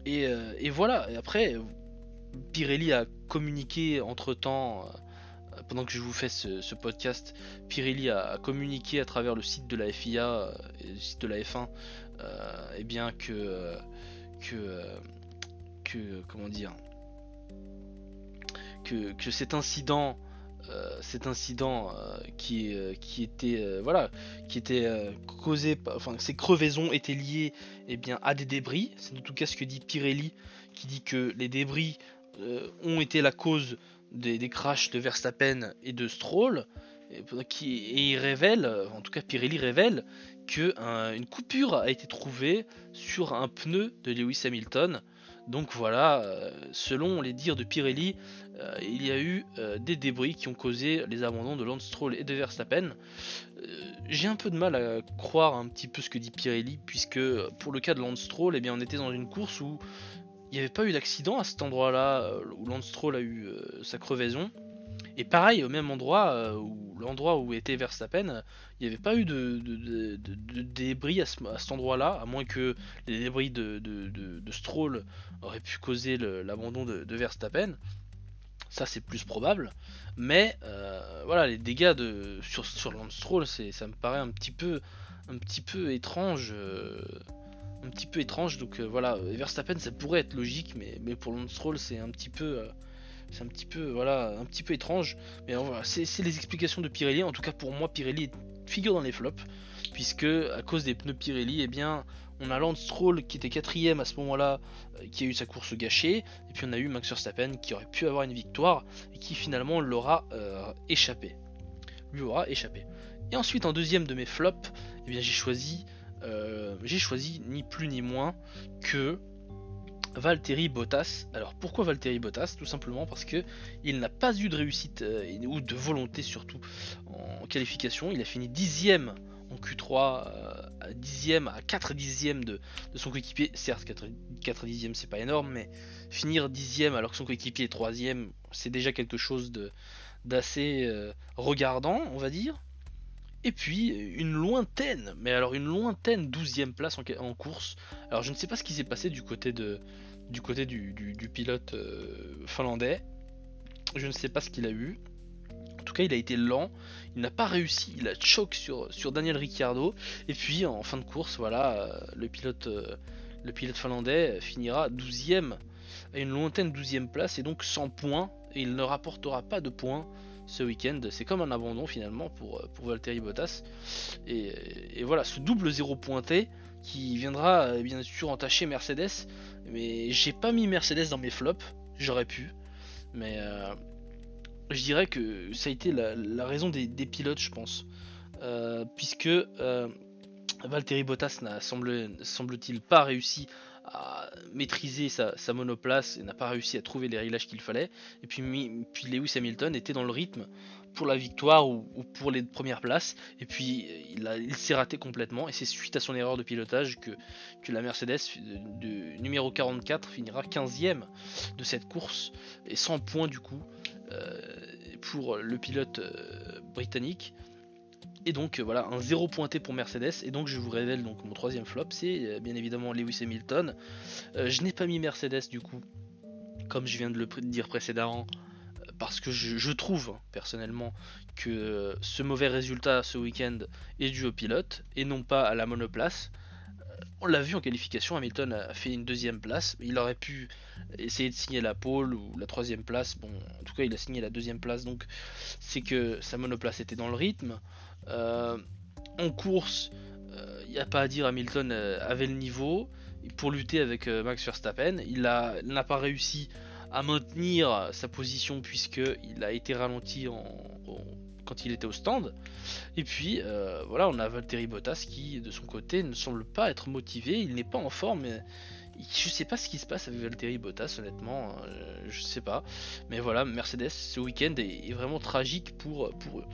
Et, euh, voilà, et après, Pirelli a communiqué entre temps, euh, pendant que je vous fais ce, podcast, Pirelli a, communiqué à travers le site de la FIA et le site de la F1, et eh bien que, que, que comment dire, que, cet incident, euh, cet incident euh, qui, euh, qui était voilà, qui était causé, enfin ces crevaisons étaient liées eh bien à des débris. C'est en tout cas ce que dit Pirelli, qui dit que les débris ont été la cause des, crashs de Verstappen et de Stroll. Et, il révèle, en tout cas Pirelli révèle, que une coupure a été trouvée sur un pneu de Lewis Hamilton donc voilà, selon les dires de Pirelli, euh, il y a eu euh, des débris qui ont causé les abandons de Lance Stroll et de Verstappen. J'ai un peu de mal à croire un petit peu ce que dit Pirelli, puisque pour le cas de Lance Stroll, eh bien, on était dans une course où il n'y avait pas eu d'accident à cet endroit-là, où Lance Stroll a eu sa crevaison. Et pareil, au même endroit, euh, où l'endroit où était Verstappen, il n'y avait pas eu de, débris à, cet endroit-là, à moins que les débris de, Stroll auraient pu causer l'abandon de, Verstappen. Ça, c'est plus probable. Mais euh, voilà, les dégâts de, sur, sur Stroll, ça me paraît un petit peu, un petit peu étrange. Euh, un petit peu étrange. Donc voilà, Verstappen, ça pourrait être logique, mais, mais pour Lance Stroll, c'est un petit peu c'est un petit peu voilà un petit peu étrange mais voilà c'est les explications de Pirelli en tout cas pour moi Pirelli figure dans les flops puisque à cause des pneus Pirelli eh bien on a Lance Stroll qui était quatrième à ce moment-là euh, qui a eu sa course gâchée et puis on a eu Max Verstappen qui aurait pu avoir une victoire et qui finalement l'aura euh, échappé lui aura échappé et ensuite en deuxième de mes flops eh j'ai choisi euh, choisi ni plus ni moins que Valtteri Bottas. Alors pourquoi Valtteri Bottas? Tout simplement parce que il n'a pas eu de réussite ou de volonté surtout en qualification. Il a fini dixième en Q3, euh, dixième à 4 dixièmes de, son coéquipier. Certes, 4, dixièmes c'est pas énorme, mais finir dixième alors que son coéquipier est troisième, c'est déjà quelque chose d'assez euh, regardant, on va dire. Et puis une lointaine, mais alors une lointaine douzième place en, course. Alors je ne sais pas ce qui s'est passé du côté de du côté du, pilote euh, finlandais. Je ne sais pas ce qu'il a eu. En tout cas, il a été lent. Il n'a pas réussi. Il a choc sur, sur Daniel Ricciardo. Et puis en fin de course, voilà, euh, le pilote euh, le pilote finlandais finira 12ème à une lointaine 12ème place et donc sans points. Et il ne rapportera pas de points ce week-end. C'est comme un abandon finalement pour, pour Valtteri Bottas. Et, voilà, ce double zéro pointé qui viendra euh, bien sûr entacher Mercedes. Mais j'ai pas mis Mercedes dans mes flops, j'aurais pu. Mais euh, je dirais que ça a été la, raison des, pilotes, je pense. Euh, puisque Valtteri Bottas n'a semble-t-il pas réussi a maîtrisé sa, monoplace et n'a pas réussi à trouver les réglages qu'il fallait. Et puis, Lewis Hamilton était dans le rythme pour la victoire ou, pour les premières places. Et puis il, il s'est raté complètement. Et c'est suite à son erreur de pilotage que, la Mercedes de, numéro 44 finira 15ème de cette course. Et 100 points du coup euh, pour le pilote euh, britannique. Et donc euh, voilà, un zéro pointé pour Mercedes. Et donc je vous révèle donc mon troisième flop, c'est euh, bien évidemment Lewis Hamilton. Euh, je n'ai pas mis Mercedes du coup, comme je viens de le dire précédemment, parce que je, trouve personnellement que ce mauvais résultat ce week-end est dû au pilote et non pas à la monoplace. On l'a vu en qualification, Hamilton a fait une deuxième place. Il aurait pu essayer de signer la pole ou la troisième place. Bon, en tout cas, il a signé la deuxième place, donc c'est que sa monoplace était dans le rythme. Euh, en course, il euh, n'y a pas à dire, Hamilton euh, avait le niveau pour lutter avec Max Verstappen. Il n'a pas réussi à maintenir sa position puisqu'il a été ralenti en, quand il était au stand. Et puis euh, voilà, on a Valtteri Bottas qui de son côté ne semble pas être motivé, il n'est pas en forme. Mais je sais pas ce qui se passe avec Valtteri Bottas, honnêtement, euh, je sais pas. Mais voilà, Mercedes ce week-end est, vraiment tragique pour, pour eux.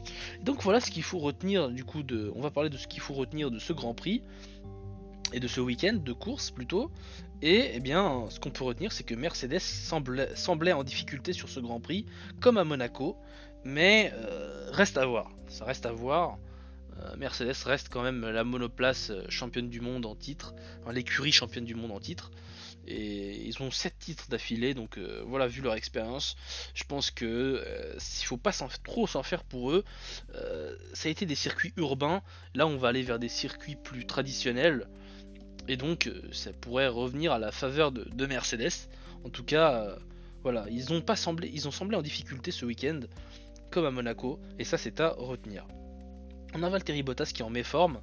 Donc voilà ce qu'il faut retenir du coup de. On va parler de ce qu'il faut retenir de ce Grand Prix et de ce week-end de course plutôt. Et eh bien, ce qu'on peut retenir, c'est que Mercedes semblait, semblait, en difficulté sur ce Grand Prix, comme à Monaco, mais euh, reste à voir. Ça reste à voir. Euh, Mercedes reste quand même la monoplace euh, championne du monde en titre, l'écurie championne du monde en titre. Et ils ont 7 titres d'affilée, donc voilà, vu leur expérience, je pense que s'il faut pas trop s'en faire pour eux, ça a été des circuits urbains. Là, on va aller vers des circuits plus traditionnels. Et donc, ça pourrait revenir à la faveur de, Mercedes. En tout cas, voilà, ils pas semblé, ils ont semblé en difficulté ce week-end comme à Monaco, et ça c'est à retenir. On a Valtteri Bottas qui en met forme,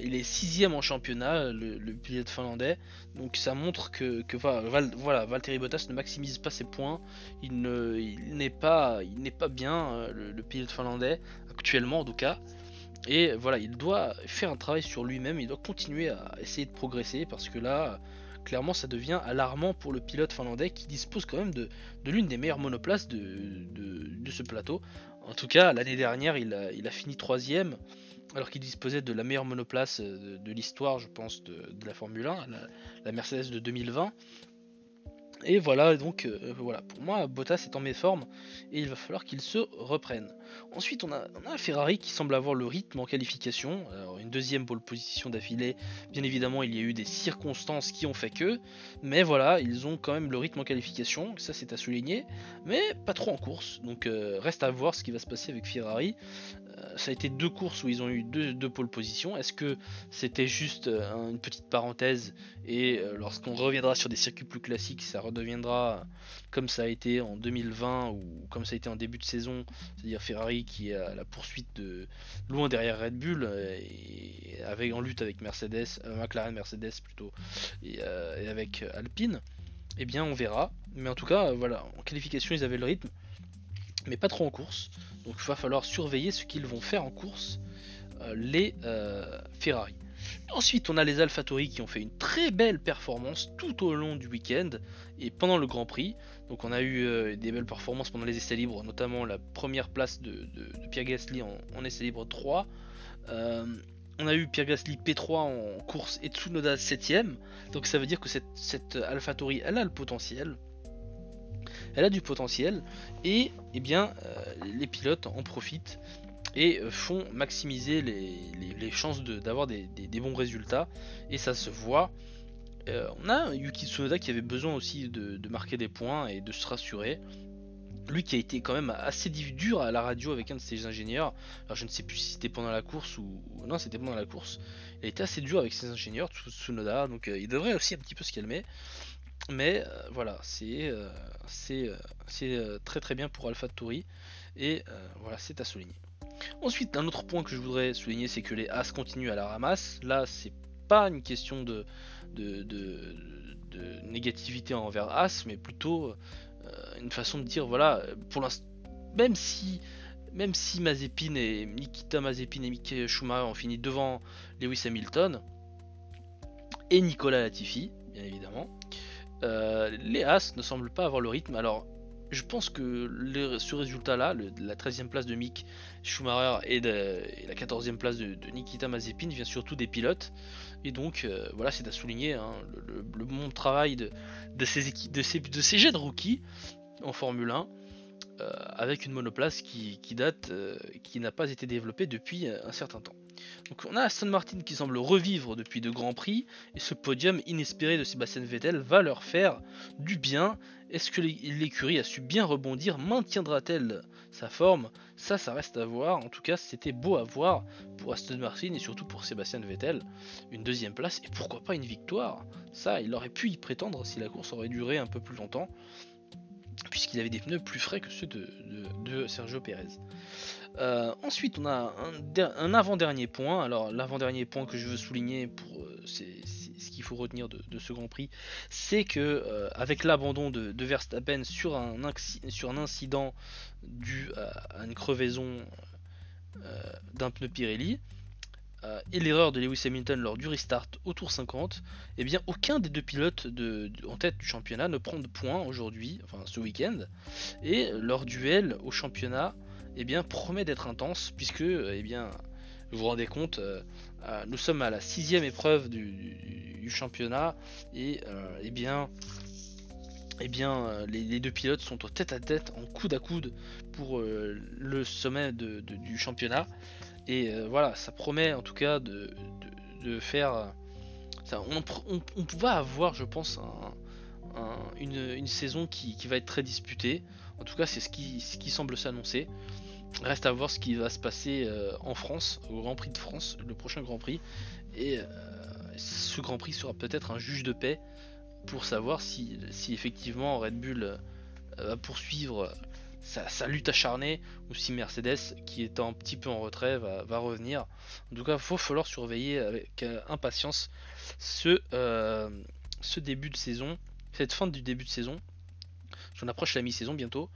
il est sixième en championnat, le, pilote finlandais, donc ça montre que, voilà, Valtteri Bottas ne maximise pas ses points, il n'est pas, pas bien euh, le, pilote finlandais actuellement en tout cas, et voilà, il doit faire un travail sur lui-même, il doit continuer à essayer de progresser parce que là, clairement ça devient alarmant pour le pilote finlandais qui dispose quand même de, l'une des meilleures monoplaces de, ce plateau. En tout cas, l'année dernière, il a, fini troisième, alors qu'il disposait de la meilleure monoplace de, l'histoire, je pense, de, la Formule 1, la Mercedes de 2020. Et voilà, donc euh, voilà, pour moi, Bottas est en méforme et il va falloir qu'il se reprenne. Ensuite, on a, Ferrari qui semble avoir le rythme en qualification, une deuxième pole position d'affilée. Bien évidemment, il y a eu des circonstances qui ont fait que, mais voilà, ils ont quand même le rythme en qualification, ça c'est à souligner, mais pas trop en course. Donc euh, reste à voir ce qui va se passer avec Ferrari. Euh, ça a été deux courses où ils ont eu deux, pôles position. Est-ce que c'était juste euh, une petite parenthèse et euh, lorsqu'on reviendra sur des circuits plus classiques, ça redeviendra comme ça a été en 2020 ou comme ça a été en début de saison, c'est-à-dire Ferrari qui est à la poursuite de loin derrière Red Bull et avec en lutte avec Mercedes, McLaren Mercedes plutôt et, et avec Alpine. Eh bien, on verra. Mais en tout cas, voilà, en qualification, ils avaient le rythme mais pas trop en course. Donc il va falloir surveiller ce qu'ils vont faire en course, euh, les euh, Ferrari. Ensuite, on a les AlphaTauri qui ont fait une très belle performance tout au long du week-end et pendant le Grand Prix. Donc, on a eu euh, des belles performances pendant les essais libres, notamment la première place de, Pierre Gasly en, essais libre 3. on a eu Pierre Gasly P3 en course et Tsunoda 7ème. Donc, ça veut dire que cette, cette AlphaTauri, elle a le potentiel elle a du potentiel et eh bien, euh, les pilotes en profitent et euh, font maximiser les, chances d'avoir des, bons résultats et ça se voit. Euh, on a Yuki Tsunoda qui avait besoin aussi de, marquer des points et de se rassurer. Lui qui a été quand même assez dur à la radio avec un de ses ingénieurs. Alors je ne sais plus si c'était pendant la course ou, non, c'était pendant la course. Il a été assez dur avec ses ingénieurs, Tsunoda, donc il devrait aussi un petit peu se calmer. Mais euh, voilà, c'est euh, euh, très très bien pour Alpha Tauri et voilà, c'est à souligner. Ensuite, un autre point que je voudrais souligner, c'est que les As continuent à la ramasse. Là, c'est pas une question de, négativité envers As, mais plutôt une façon de dire voilà, pour l'instant, même si même si Mazepin et Nikita Mazepin et Mick Schumacher ont fini devant Lewis Hamilton et Nicolas Latifi, bien évidemment, les As ne semblent pas avoir le rythme. Alors, je pense que ce résultat-là, la 13e place de Mick Schumacher et, la 14e place de, Nikita Mazepin, vient surtout des pilotes. Et donc, euh, voilà, c'est à souligner hein, le, bon travail de, ces équipes, de, rookies en Formule 1. Euh, avec une monoplace qui, date, qui n'a pas été développée depuis un certain temps. Donc on a Aston Martin qui semble revivre depuis de grands prix, et ce podium inespéré de Sébastien Vettel va leur faire du bien. Est-ce que l'écurie a su bien rebondir? Maintiendra-t-elle sa forme? Ça, ça reste à voir. En tout cas, c'était beau à voir pour Aston Martin et surtout pour Sébastien Vettel. Une deuxième place et pourquoi pas une victoire? Ça, il aurait pu y prétendre si la course aurait duré un peu plus longtemps puisqu'il avait des pneus plus frais que ceux de, Sergio Pérez. Euh, ensuite, on a un, avant-dernier point. Alors, l'avant-dernier point que je veux souligner pour euh, ce qu'il faut retenir de, ce Grand Prix, c'est que avec l'abandon de, Verstappen sur un incident dû à, une crevaison d'un pneu Pirelli, et l'erreur de Lewis Hamilton lors du restart au tour 50, eh bien aucun des deux pilotes en tête du championnat ne prend de points aujourd'hui, enfin ce week-end, et leur duel au championnat eh bien, promet d'être intense, puisque eh bien, vous vous rendez compte, euh, euh, nous sommes à la sixième épreuve du, championnat, et euh, eh bien, eh bien les, deux pilotes sont au tête à tête, en coude à coude pour le sommet du championnat. Et voilà, ça promet en tout cas de, faire. on, va avoir, je pense, une, saison qui, va être très disputée. En tout cas, c'est ce qui, ce qui semble s'annoncer. Reste à voir ce qui va se passer euh, en France, au Grand Prix de France, le prochain Grand Prix. Et euh, ce Grand Prix sera peut-être un juge de paix pour savoir si, effectivement Red Bull euh, va poursuivre sa, lutte acharnée ou si Mercedes, qui est un petit peu en retrait, va, revenir. En tout cas, il va falloir surveiller avec impatience ce, ce début de saison, cette fin du début de saison. J'en approche la mi-saison bientôt.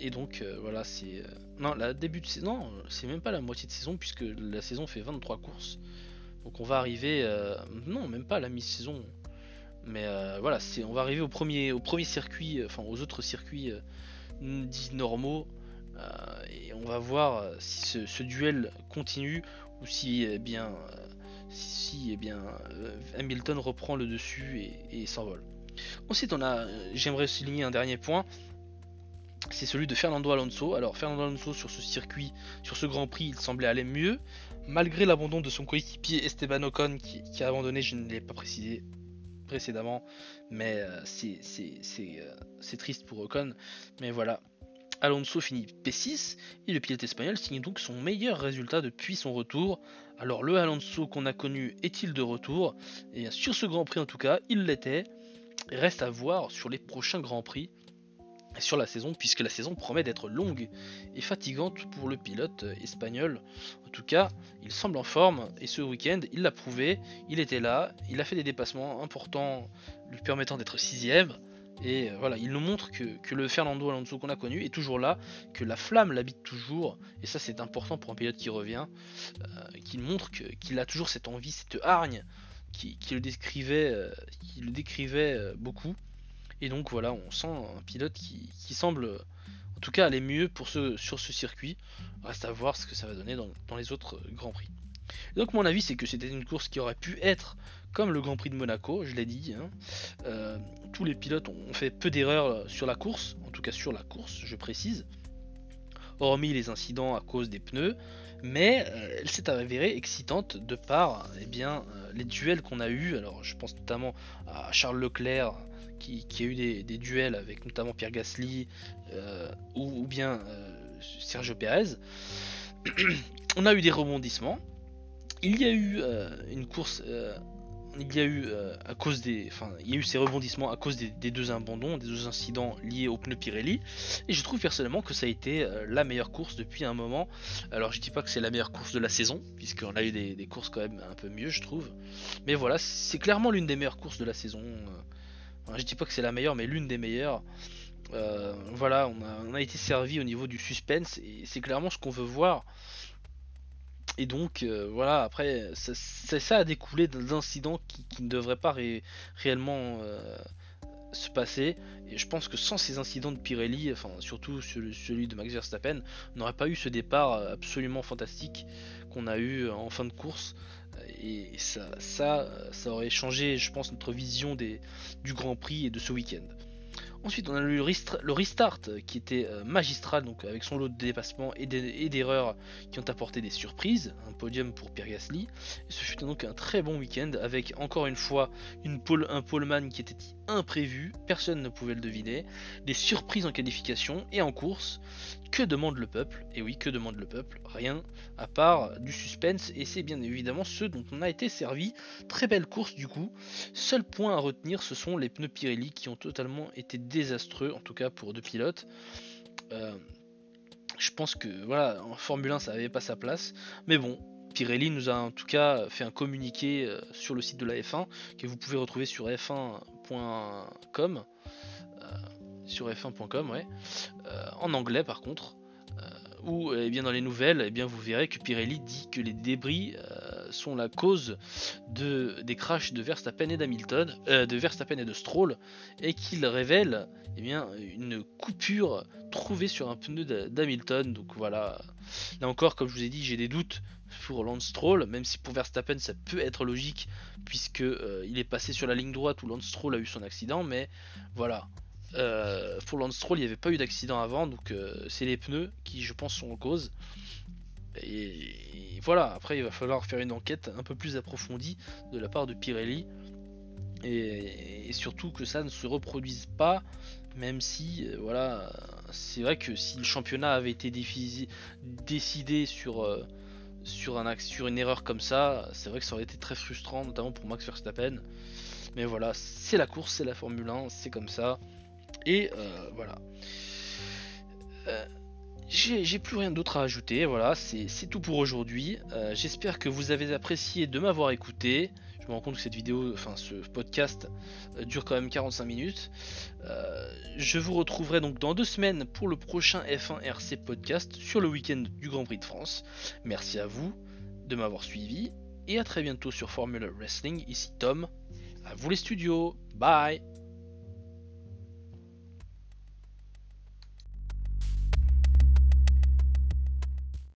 Et donc euh, voilà, c'est. Euh, non, la début de saison, c'est même pas la moitié de saison puisque la saison fait 23 courses. Donc on va arriver. Euh, non, même pas la mi-saison. Mais voilà, c'est, on va arriver au premier, au premier circuit, enfin aux autres circuits dits normaux. et on va voir si ce, duel continue ou si eh bien, si, eh bien Hamilton reprend le dessus et, et s'envole. Ensuite, on a, j'aimerais souligner un dernier point, c'est celui de Fernando Alonso. Alors Fernando Alonso sur ce circuit, sur ce Grand Prix, il semblait aller mieux, malgré l'abandon de son coéquipier Esteban Ocon qui, a abandonné, je ne l'ai pas précisé précédemment, mais euh, euh, c'est triste pour Ocon. Mais voilà, Alonso finit P6 et le pilote espagnol signe donc son meilleur résultat depuis son retour. Alors le Alonso qu'on a connu est-il de retour? Et sur ce Grand Prix en tout cas, il l'était. Reste à voir sur les prochains Grands Prix sur la saison, puisque la saison promet d'être longue et fatigante pour le pilote espagnol. En tout cas, il semble en forme et ce week-end, il l'a prouvé, il était là, il a fait des dépassements importants lui permettant d'être sixième. Et voilà, il nous montre que, le Fernando Alonso qu'on a connu est toujours là, que la flamme l'habite toujours, et ça c'est important pour un pilote qui revient, euh, qu'il montre qu'il a toujours cette envie, cette hargne qui, le décrivait, euh, qui le décrivait euh, beaucoup. Et donc voilà, on sent un pilote qui, semble en tout cas aller mieux sur ce circuit. Reste à voir ce que ça va donner dans, les autres Grands Prix. donc mon avis c'est que c'était une course qui aurait pu être comme le Grand Prix de Monaco, je l'ai dit. Hein. Euh, tous les pilotes ont fait peu d'erreurs sur la course, en tout cas sur la course, je précise. Hormis les incidents à cause des pneus, mais euh, elle s'est avérée excitante de par eh bien, euh, les duels qu'on a eu. Alors je pense notamment à Charles Leclerc qui, a eu des, duels avec notamment Pierre Gasly euh, ou, bien Sergio Perez. [clears throat] On a eu des rebondissements. Il y a eu une course il y a eu euh, à cause des, enfin, il y a eu ces rebondissements à cause des, deux abandons, des deux incidents liés au pneu Pirelli, et je trouve personnellement que ça a été euh, la meilleure course depuis un moment. Alors je dis pas que c'est la meilleure course de la saison, puisqu'on a eu des, courses quand même un peu mieux, je trouve. Mais voilà, c'est clairement l'une des meilleures courses de la saison. Je dis pas que c'est la meilleure, mais l'une des meilleures. Euh, voilà, on a, été servi au niveau du suspense, et c'est clairement ce qu'on veut voir. Et donc, euh, voilà, après, ça, ça a découlé d'incidents qui, qui, ne devraient pas réellement euh, se passer. Et je pense que sans ces incidents de Pirelli, enfin, surtout celui de Max Verstappen, on n'aurait pas eu ce départ absolument fantastique qu'on a eu en fin de course. Et ça, ça, ça aurait changé, je pense, notre vision des, du Grand Prix et de ce week-end. Ensuite, on a eu le restart qui était euh, magistral, donc avec son lot de dépassements et d'erreurs qui ont apporté des surprises. Un podium pour Pierre Gasly. Et ce fut donc un très bon week-end avec encore une fois une pole, un poleman qui était imprévu, personne ne pouvait le deviner. Des surprises en qualification et en course. Que demande le peuple? Et oui, que demande le peuple? Rien, à part du suspense, et c'est bien évidemment ce dont on a été servi. Très belle course du coup. Seul point à retenir, ce sont les pneus Pirelli qui ont totalement été désastreux, en tout cas pour deux pilotes. Euh, je pense que voilà, en Formule 1 ça n'avait pas sa place. Mais bon, Pirelli nous a en tout cas fait un communiqué sur le site de la F1 que vous pouvez retrouver sur f1.com. sur f1.com, ouais. en anglais par contre. Ou eh bien dans les nouvelles, eh bien vous verrez que Pirelli dit que les débris sont la cause de, des crashs de Verstappen et d'Hamilton, euh, de Verstappen et de Stroll, et qu'il révèle eh bien, une coupure trouvée sur un pneu d'Hamilton. Donc voilà, là encore, comme je vous ai dit, j'ai des doutes pour Lance Stroll, même si pour Verstappen ça peut être logique, puisque euh, est passé sur la ligne droite où Lance Stroll a eu son accident, mais voilà. Euh, pour il n'y avait pas eu d'accident avant, donc c'est les pneus qui, je pense, sont en cause. Et, voilà, après il va falloir faire une enquête un peu plus approfondie de la part de Pirelli. Et, surtout que ça ne se reproduise pas, même si, euh, voilà, c'est vrai que si le championnat avait été décidé sur, euh, sur une erreur comme ça, c'est vrai que ça aurait été très frustrant, notamment pour Max Verstappen. Mais voilà, c'est la course, c'est la Formule 1, c'est comme ça. Et euh, voilà j'ai plus rien d'autre à ajouter, voilà, c'est tout pour aujourd'hui. Euh, j'espère que vous avez apprécié de m'avoir écouté. Je me rends compte que cette vidéo, enfin ce podcast euh, dure quand même 45 minutes. Euh, je vous retrouverai donc dans deux semaines pour le prochain F1 RC podcast sur le week-end du Grand Prix de France. Merci à vous de m'avoir suivi et à très bientôt sur Formula Wrestling. Ici Tom, à vous les studios, bye